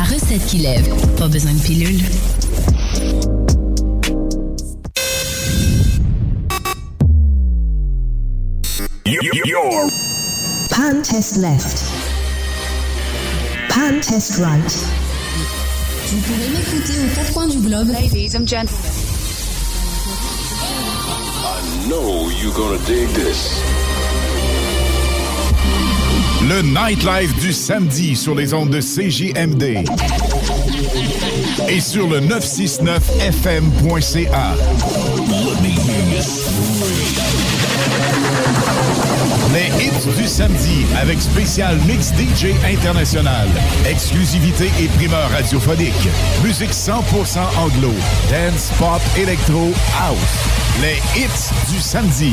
la recette qui lève. Pas besoin de pilule. Pan test left. Pan test right. Vous pouvez m'écouter aux quatre coins du globe. Ladies and gentlemen. I know you're gonna dig this. Le nightlife du samedi sur les ondes de CJMD et sur le 969fm.ca. Les hits du samedi avec spécial mix DJ international, exclusivité et primeur radiophonique, musique 100% anglo, dance, pop, électro, house. Les hits du samedi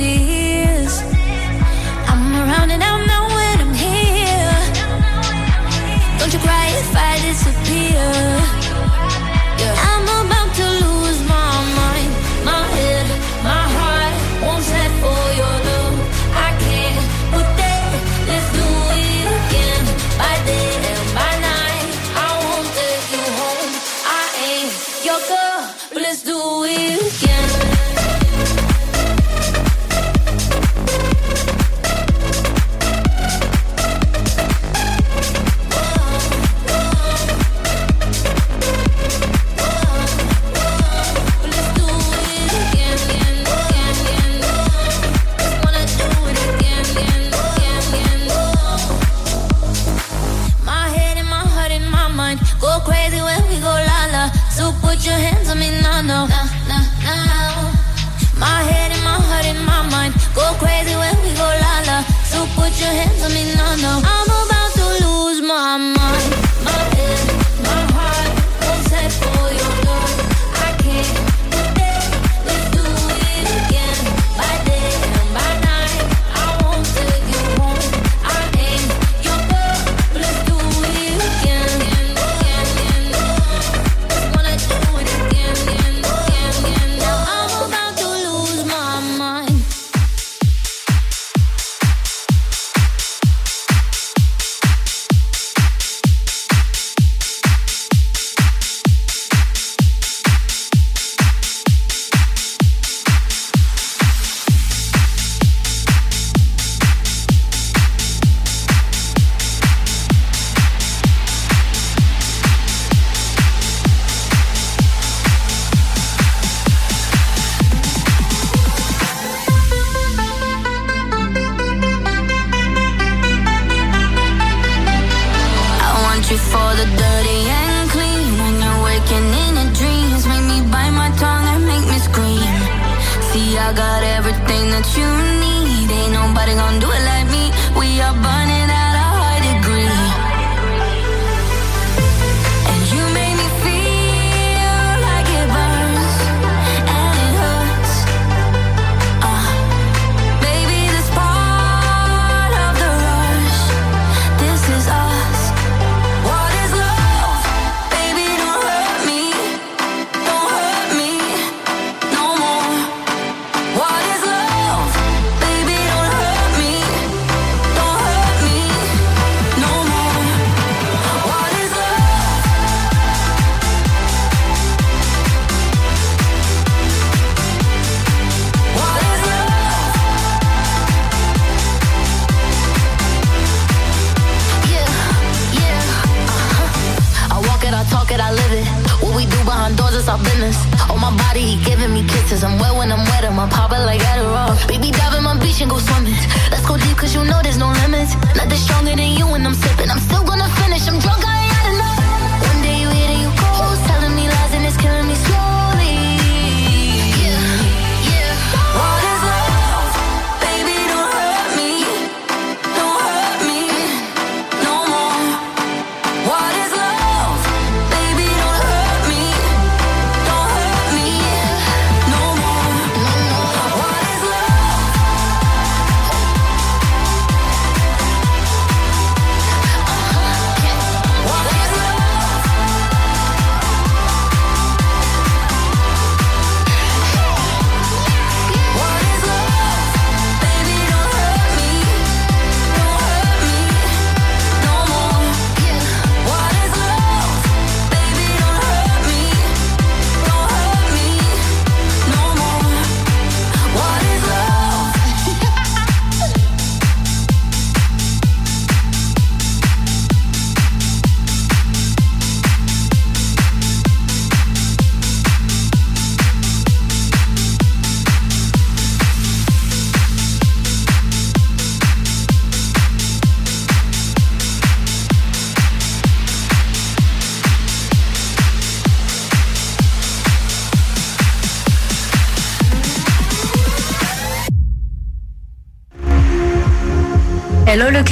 tears. I'm around and I know when I'm here. Don't you cry if I disappear.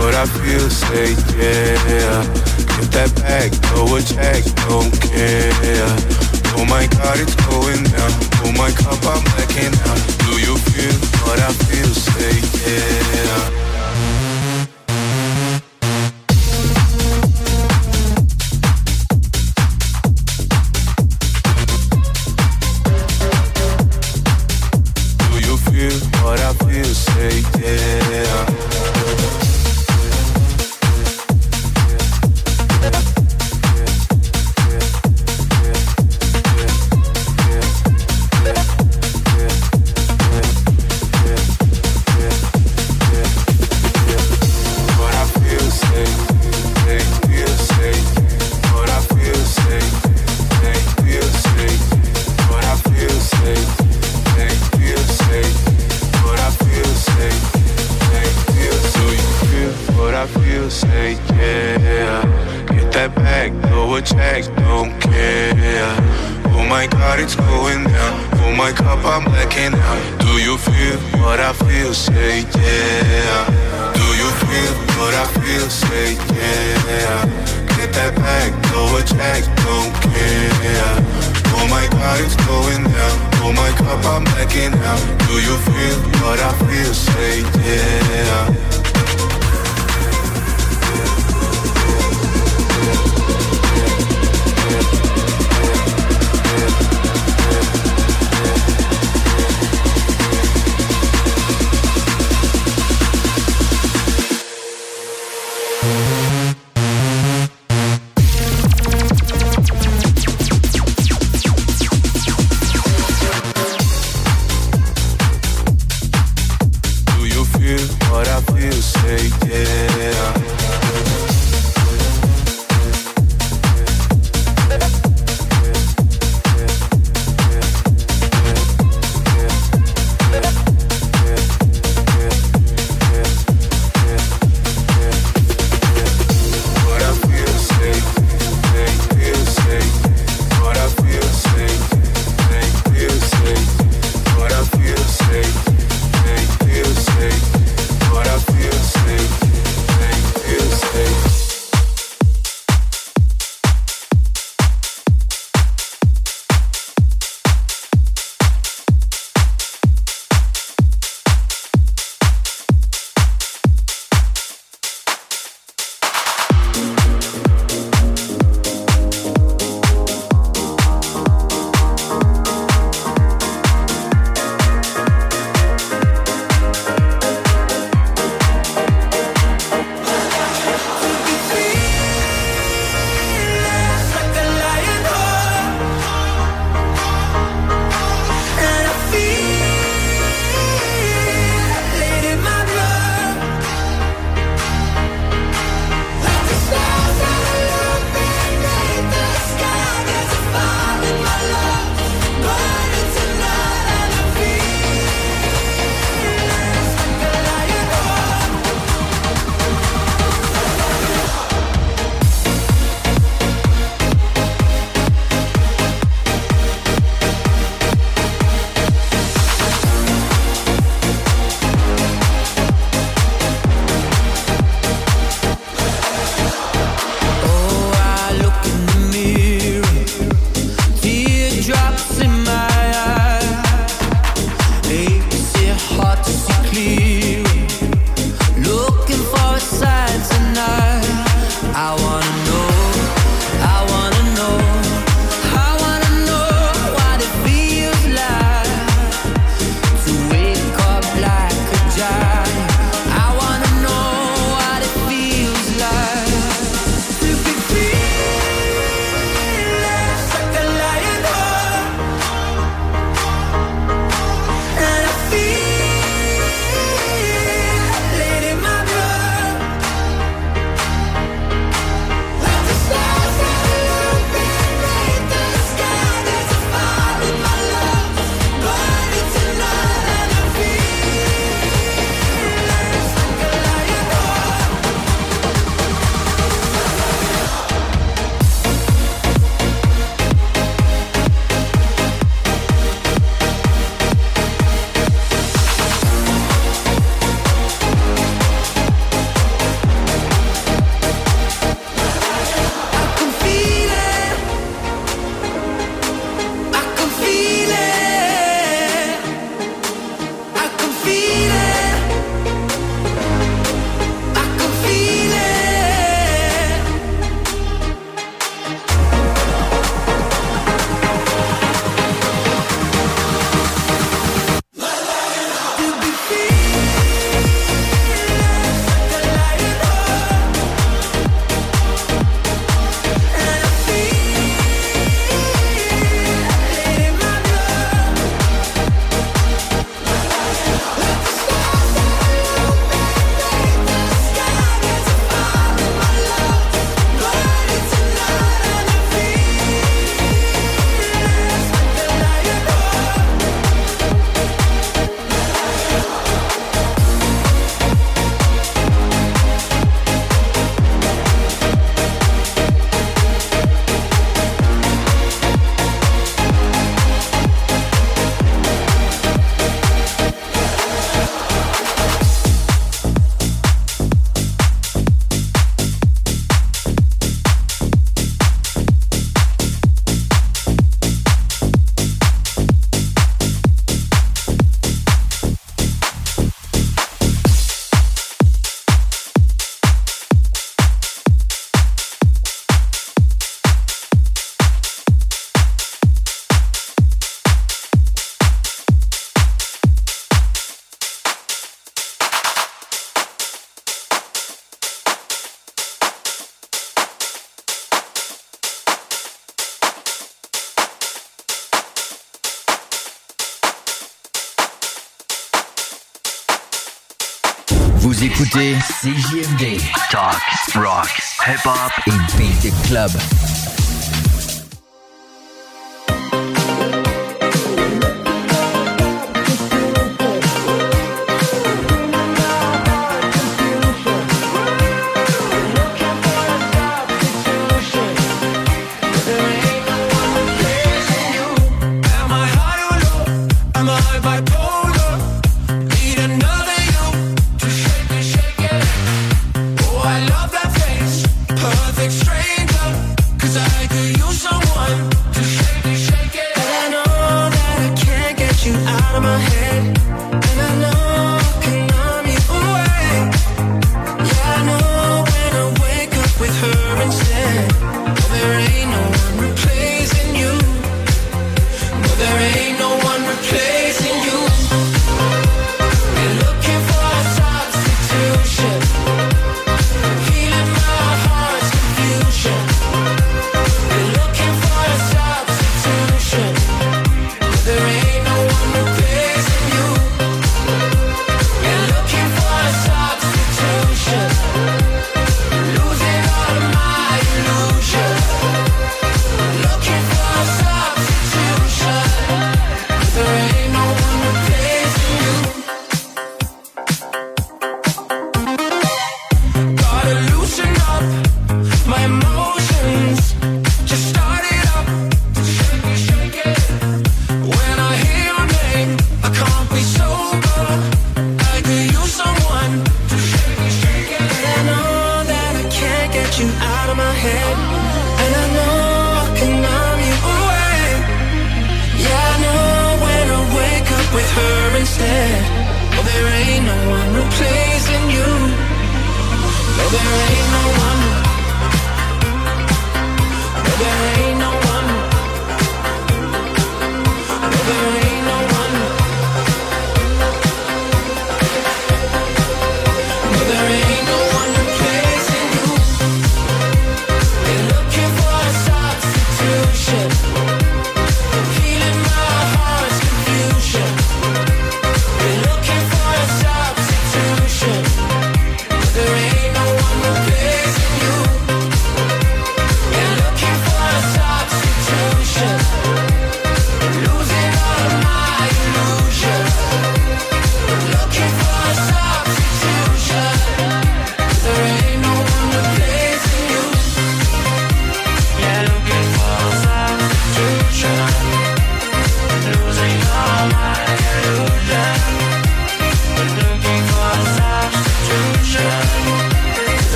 What I feel, say yeah. Get that back, throw a check, don't care. Oh my God, it's going down. Oh my cup, I'm blacking out. Do you feel what I feel, say yeah. Vous écoutez CJMD. Talk, rock, hip-hop et beat club. Cause I could use someone to shake it, shake it.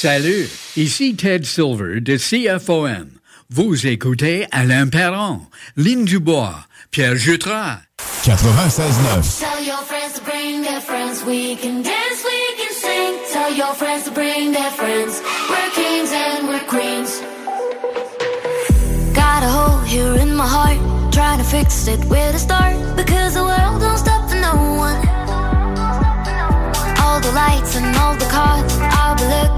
Salut, ici Ted Silver de CFOM. Vous écoutez Alain Perron, Lynn Dubois, Pierre Jutras. 96.9 Tell your friends to bring their friends, we can dance, we can sing. Tell your friends to bring their friends, we're kings and we're queens. Got a hole here in my heart, trying to fix it, where to start? Because the world don't stop for no one. All the lights and all the cars, I'll be looking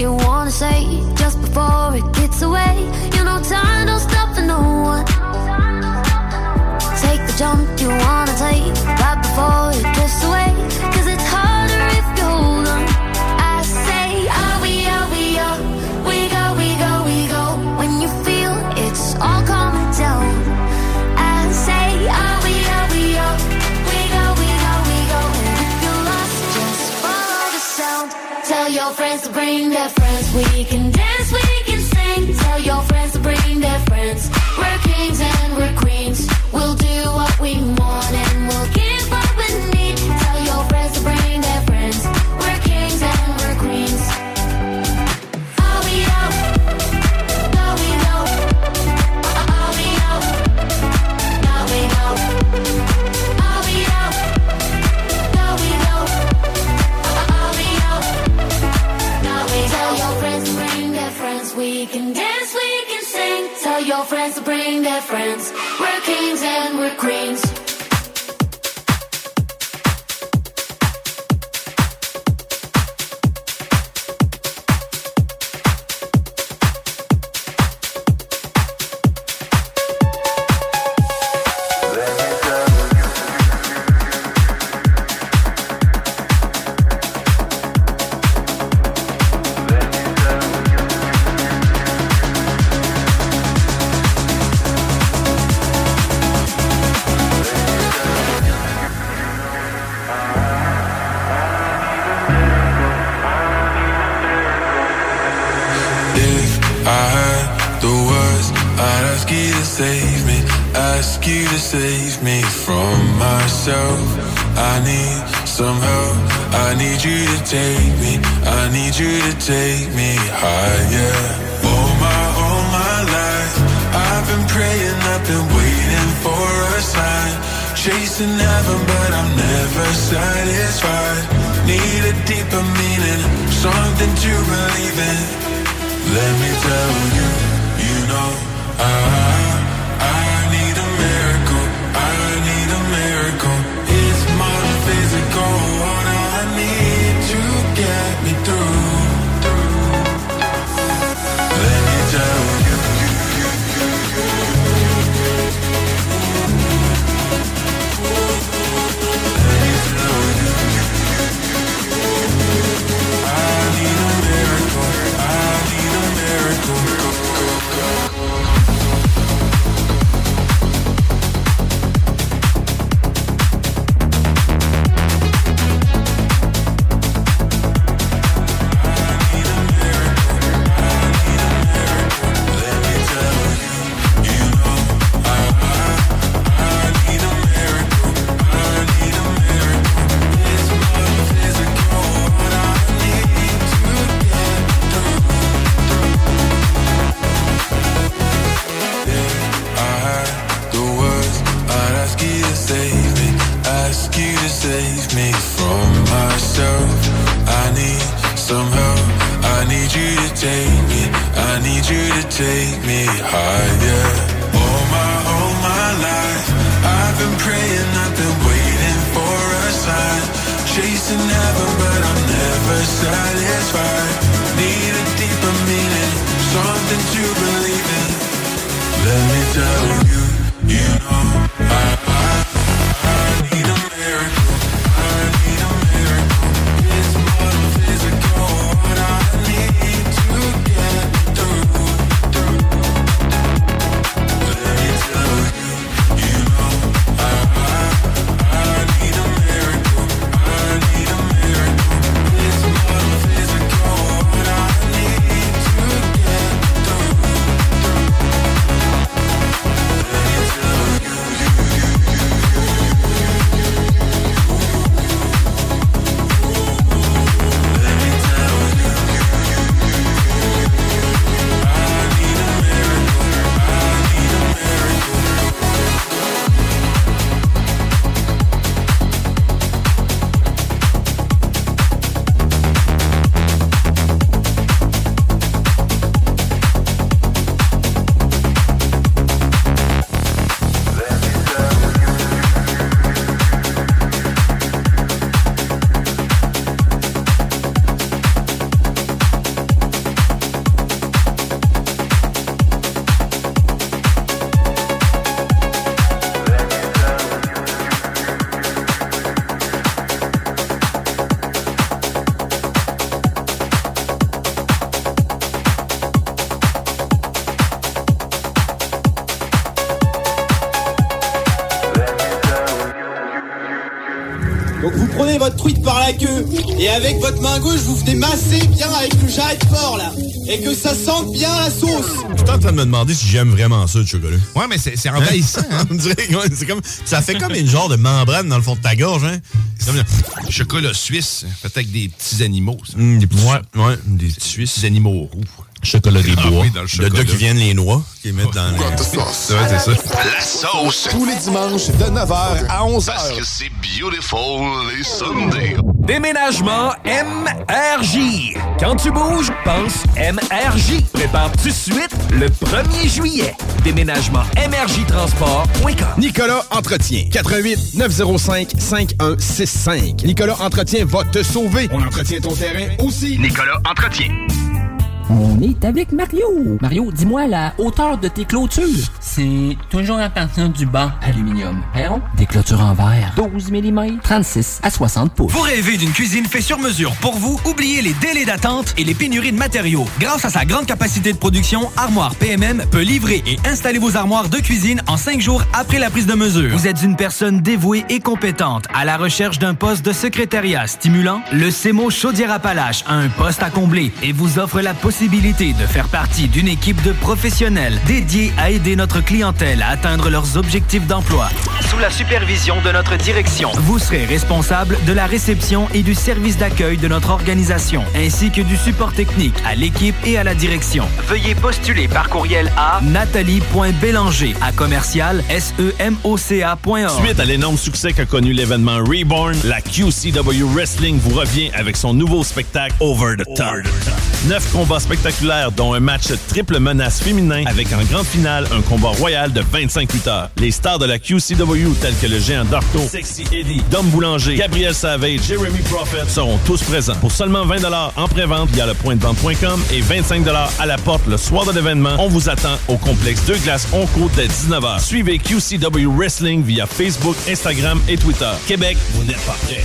you wanna say just before it gets away. You know time don't stop for no one. Heaven, but I'm never satisfied. Need a deeper meaning, something to believe in. Let me tell you, you know, avec votre main gauche vous venez masser bien avec le jarret de porc là et que ça sente bien la sauce. Je suis en train de me demander si j'aime vraiment ça, le chocolat. Ouais, mais c'est c'est envahissant. hein? On dirait que, ouais, c'est comme, ça fait comme une genre de membrane dans le fond de ta gorge. Hein? C'est comme le- Chocolat suisse, avec des petits animaux. ça. Hum, des petits, ouais, des petits Suisses. Petits animaux roux. Chocolat des Ah bois. oui, le de chocolat. là qui viennent les noix, qui mettent dans les... Ouais, c'est ça. La sauce. Tous les dimanches de 9h à 11h. Parce que c'est beautiful les Sundays. Déménagement MRJ. Quand tu bouges, pense MRJ. Prépare tout de suite le 1er juillet. Déménagement MRJ Transport.com. Nicolas Entretien. 88 905 5165. Nicolas Entretien va te sauver. On entretient ton terrain aussi. Nicolas Entretien. On est avec Mario. Mario, dis-moi la hauteur de tes clôtures? C'est toujours à partir du banc aluminium. Des clôtures en verre. 12 mm, 36 à 60 pouces. Vous rêvez d'une cuisine faite sur mesure pour vous? Oubliez les délais d'attente et les pénuries de matériaux. Grâce à sa grande capacité de production, Armoire PMM peut livrer et installer vos armoires de cuisine en cinq jours après la prise de mesure. Vous êtes une personne dévouée et compétente à la recherche d'un poste de secrétariat stimulant? Le CEMO Chaudière-Appalaches a un poste à combler et vous offre la possibilité de faire partie d'une équipe de professionnels dédiés à aider notre clientèle à atteindre leurs objectifs d'emploi. Sous la supervision de notre direction, vous serez responsable de la réception et du service d'accueil de notre organisation, ainsi que du support technique à l'équipe et à la direction. Veuillez postuler par courriel à nathalie.bélanger à commercial semoca.org. Suite à l'énorme succès qu'a connu l'événement Reborn, la QCW Wrestling vous revient avec son nouveau spectacle Over the Top. Neuf combats spectaculaires, dont un match triple menace féminin avec en grande finale un combat royal de 25 lutteurs. Les stars de la QCW tels que le géant Darto, Sexy Eddie, Dom Boulanger, Gabriel Savage, Jeremy Prophet seront tous présents. Pour seulement 20 en pré-vente via le point de vente.com et 25 à la porte le soir de l'événement, on vous attend au complexe Deux Glaces Onco dès 19h. Suivez QCW Wrestling via Facebook, Instagram et Twitter. Québec, vous n'êtes pas prêts.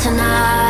tonight.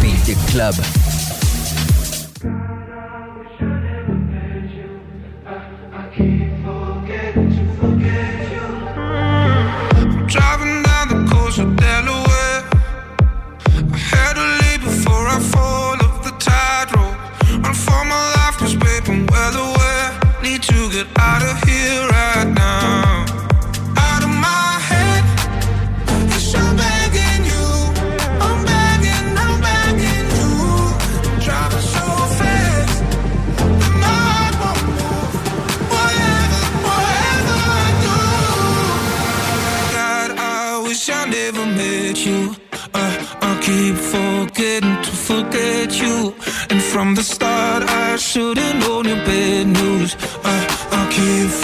Beat the Club. from the start. I should've known you bad news. I, I keep.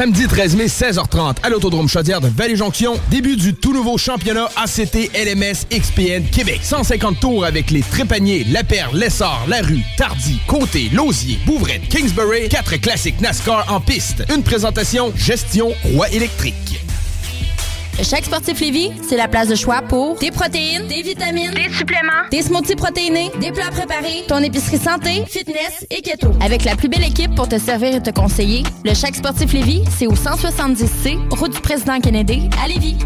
Samedi 13 mai, 16h30, à l'Autodrome Chaudière de Vallée-Jonction, début du tout nouveau championnat ACT LMS XPN Québec. 150 tours avec les Trépaniers, La Perle, Lessard, La Rue, Tardy, Côté, Lausier, Bouvrette, Kingsbury, quatre classiques NASCAR en piste. Une présentation Gestion Roi électrique. Le Chèque Sportif Lévis, c'est la place de choix pour des protéines, des vitamines, des suppléments, des smoothies protéinés, des plats préparés, ton épicerie santé, fitness et keto. Avec la plus belle équipe pour te servir et te conseiller, le Chèque Sportif Lévis, c'est au 170C, route du président Kennedy, à Lévis.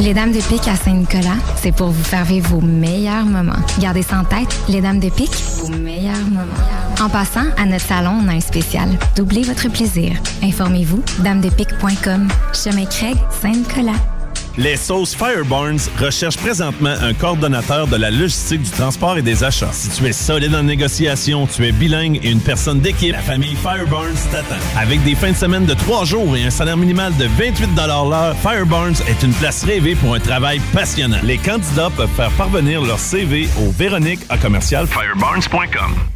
Les Dames de Pique à Saint-Nicolas, c'est pour vous faire vivre vos meilleurs moments. Gardez ça en tête, les Dames de Pique, vos meilleurs moments. En passant, à notre salon, on a un spécial. Doublez votre plaisir. Informez-vous, damedepique.com. Chemin Craig, Saint-Nicolas. Les sauces Fireburns recherchent présentement un coordonnateur de la logistique du transport et des achats. Si tu es solide en négociation, tu es bilingue et une personne d'équipe, la famille Fireburns t'attend. Avec des fins de semaine de trois jours et un salaire minimal de 28 l'heure, Fireburns est une place rêvée pour un travail passionnant. Les candidats peuvent faire parvenir leur CV au Véronique à commercial fireburns.com.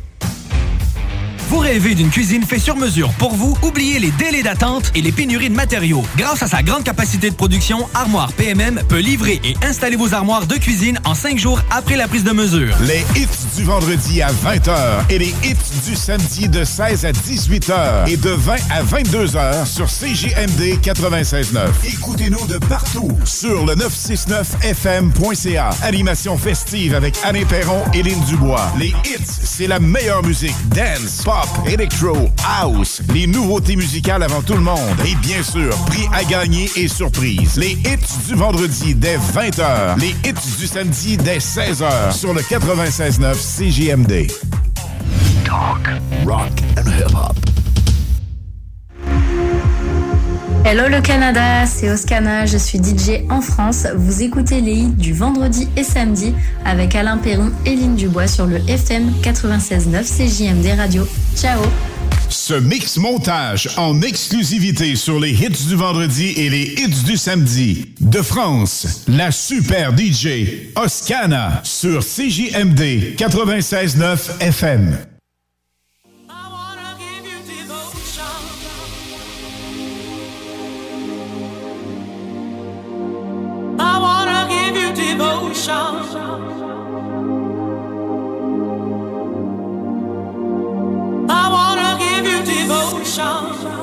Vous rêvez d'une cuisine faite sur mesure pour vous? Oubliez les délais d'attente et les pénuries de matériaux. Grâce à sa grande capacité de production, Armoire PMM peut livrer et installer vos armoires de cuisine en cinq jours après la prise de mesure. Les hits du vendredi à 20h et les hits du samedi de 16 à 18h et de 20 à 22h sur CJMD 96.9. Écoutez-nous de partout sur le 969fm.ca. Animation festive avec Anne Perron et Lynn Dubois. Les hits, c'est la meilleure musique. Dance, pop, electro, house. Les nouveautés musicales avant tout le monde. Et bien sûr, prix à gagner et surprise. Les hits du vendredi dès 20h. Les hits du samedi dès 16h sur le 96.9 CJMD. Talk, rock and hip-hop. Hello le Canada, c'est Oscana, je suis DJ en France. Vous écoutez les hits du vendredi et samedi avec Alain Perron et Lynn Dubois sur le FM 96.9 CJMD Radio. Ciao Ce mix montage en exclusivité sur les hits du vendredi et les hits du samedi. De France, la super DJ Oscana sur CJMD 96.9 FM. Devotion. I wanna give you devotion.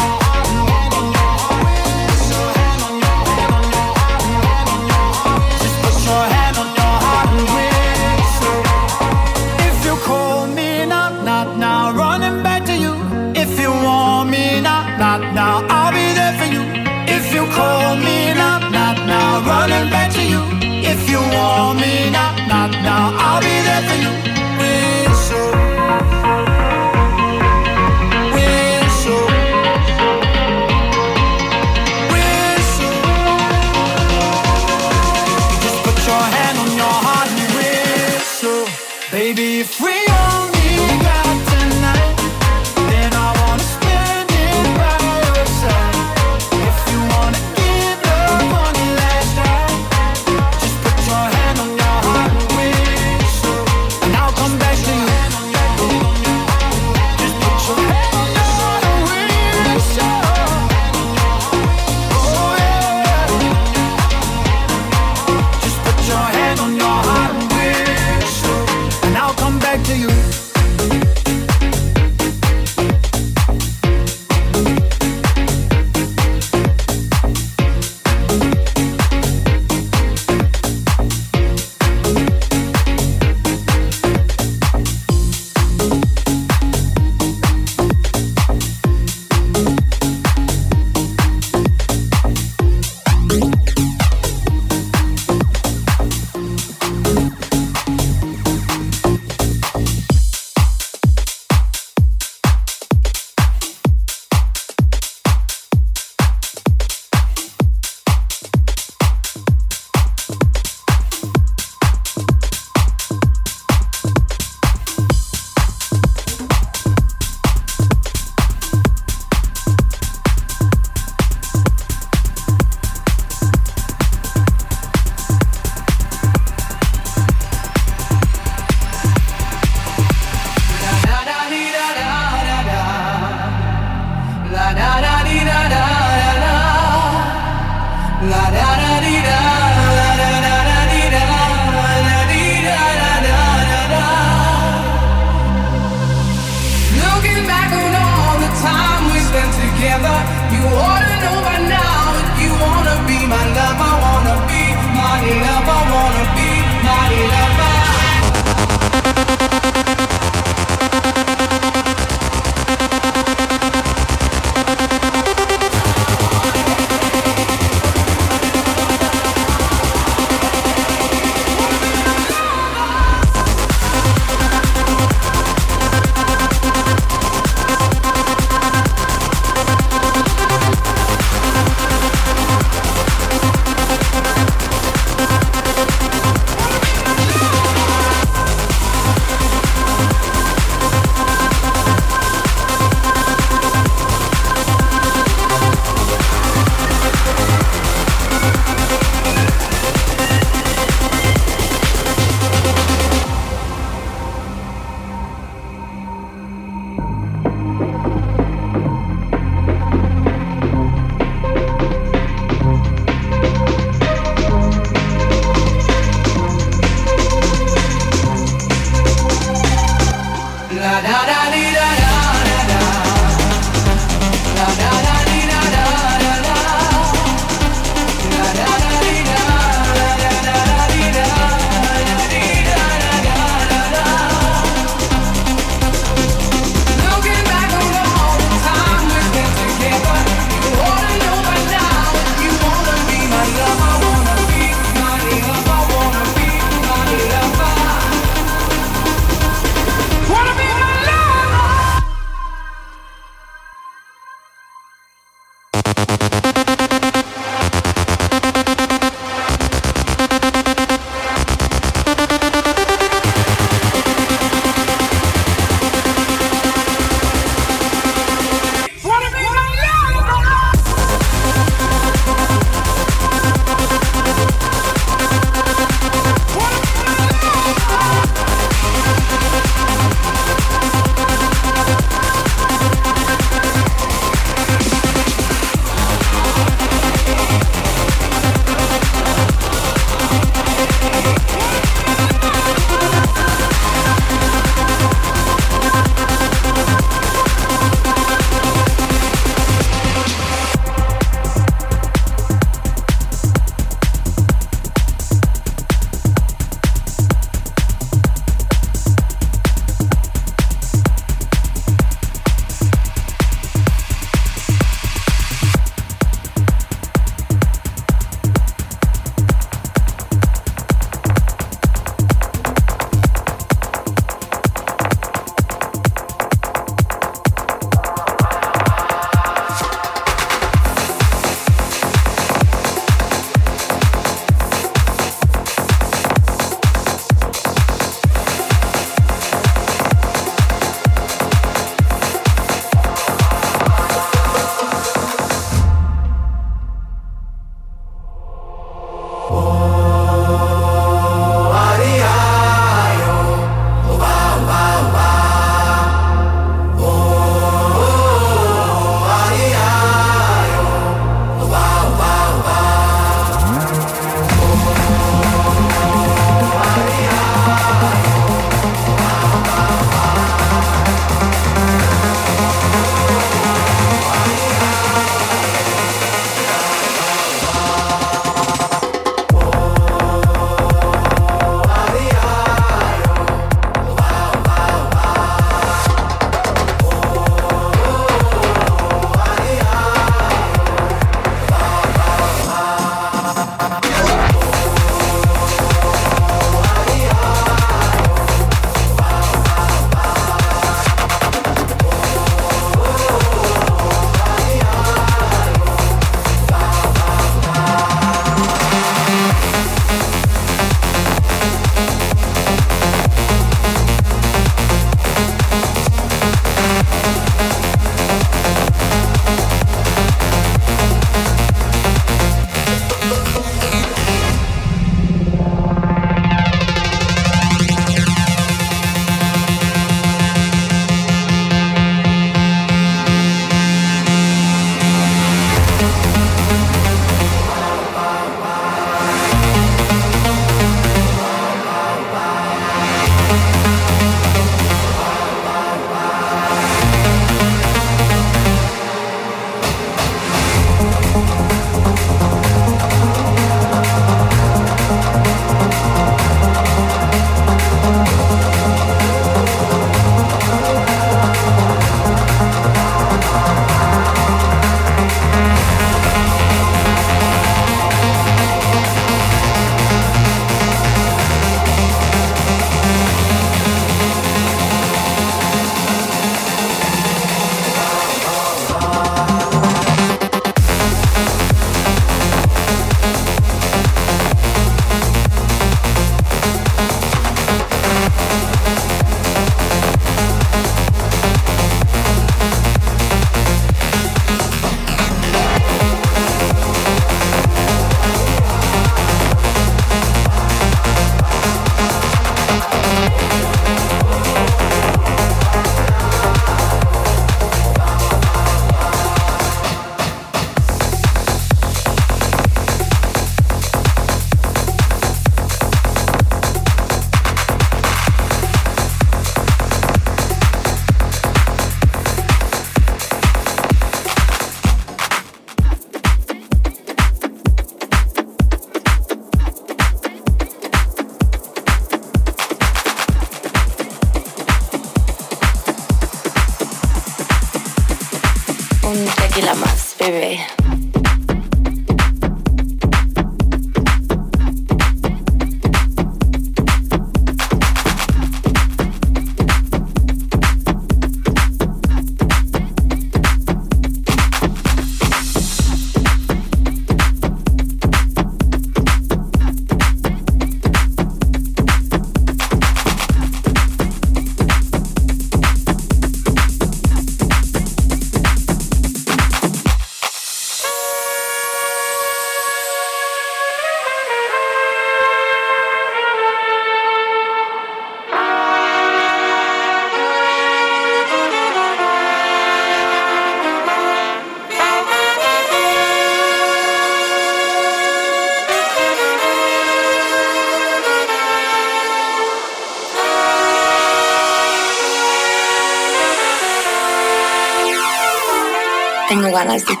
Ganas de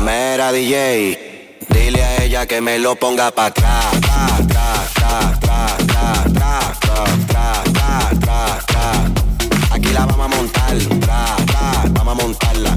Mera DJ, dile a ella que me lo ponga para atrás. Aquí la vamos a montar, vamos a montarla,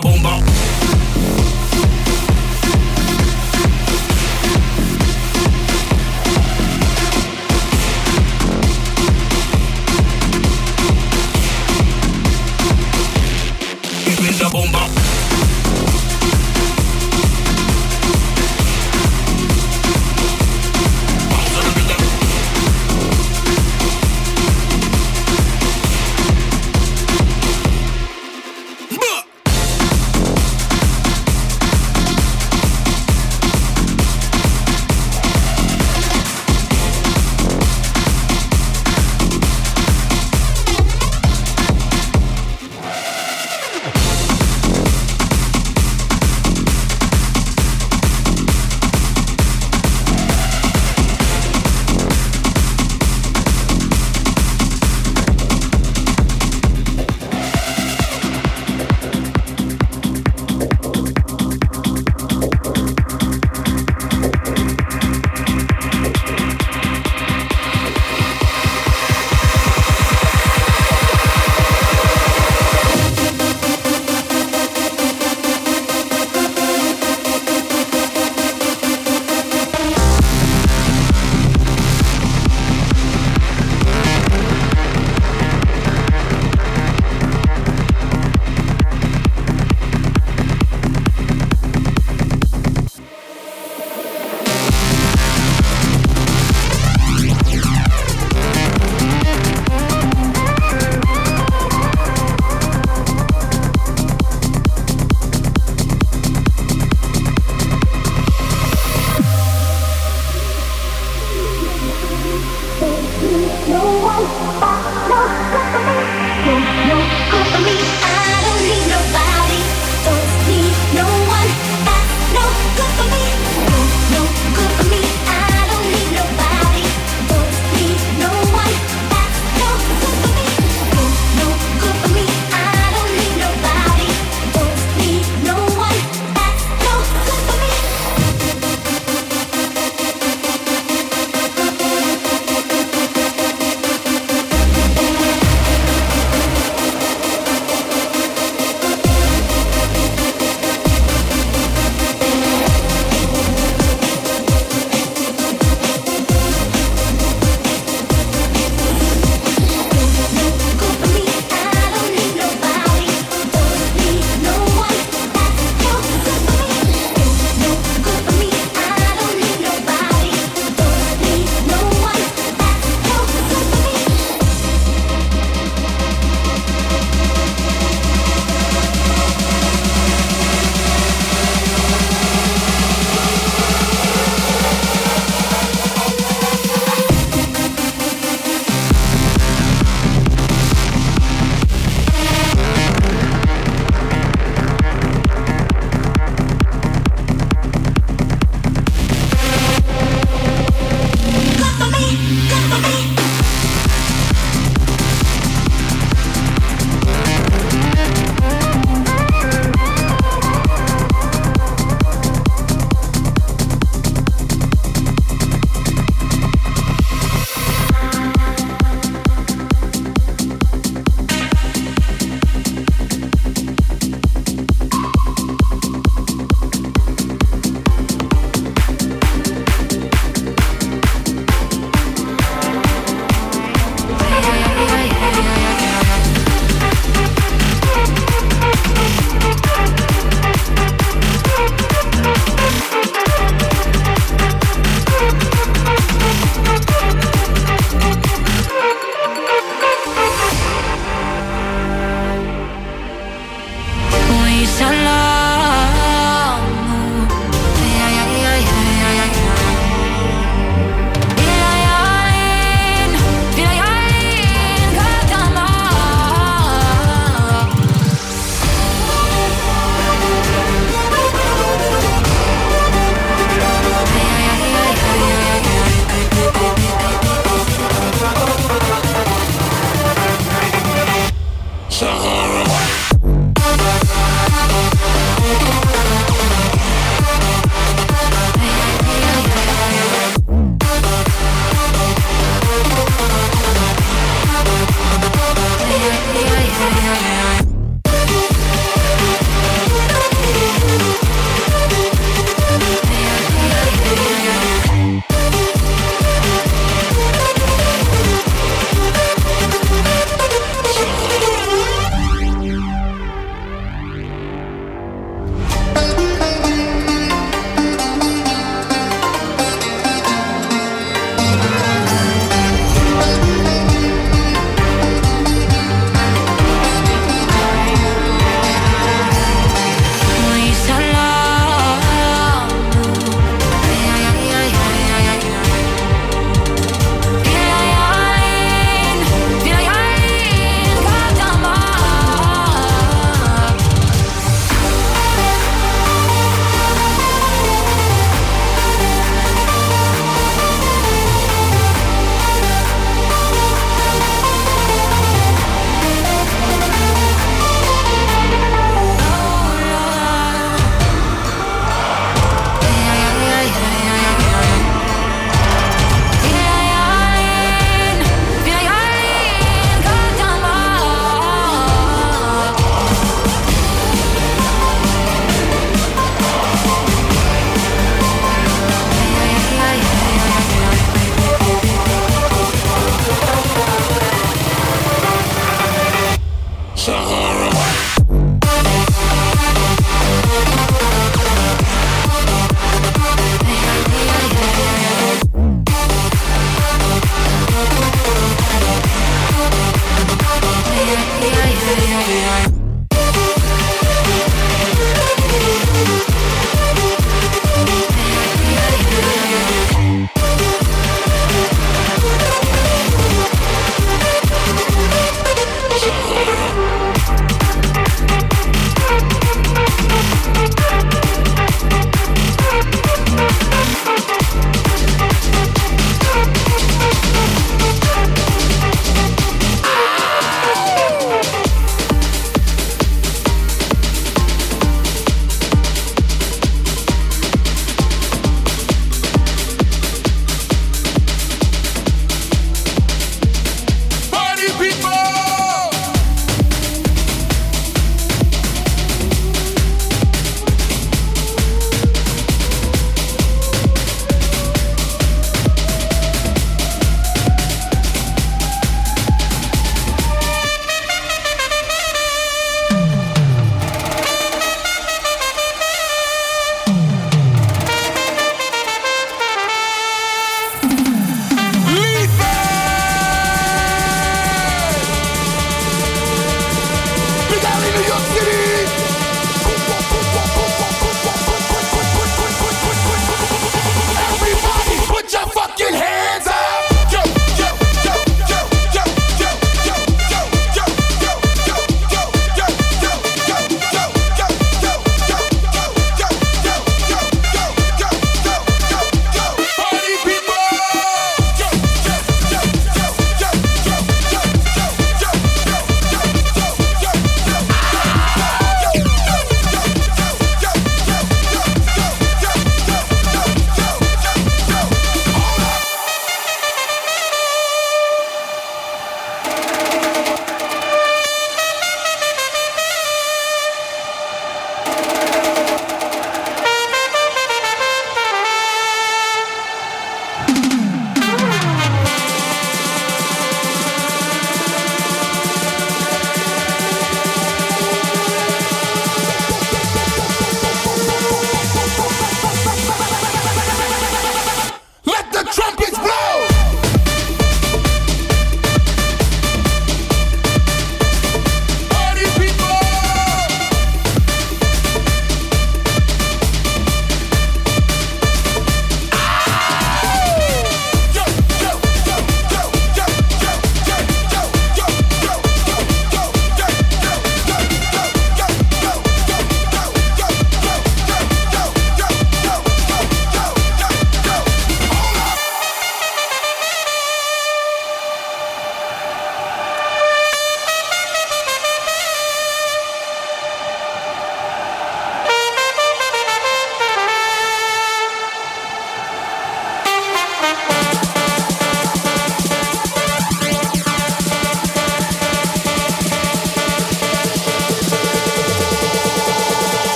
boom boom.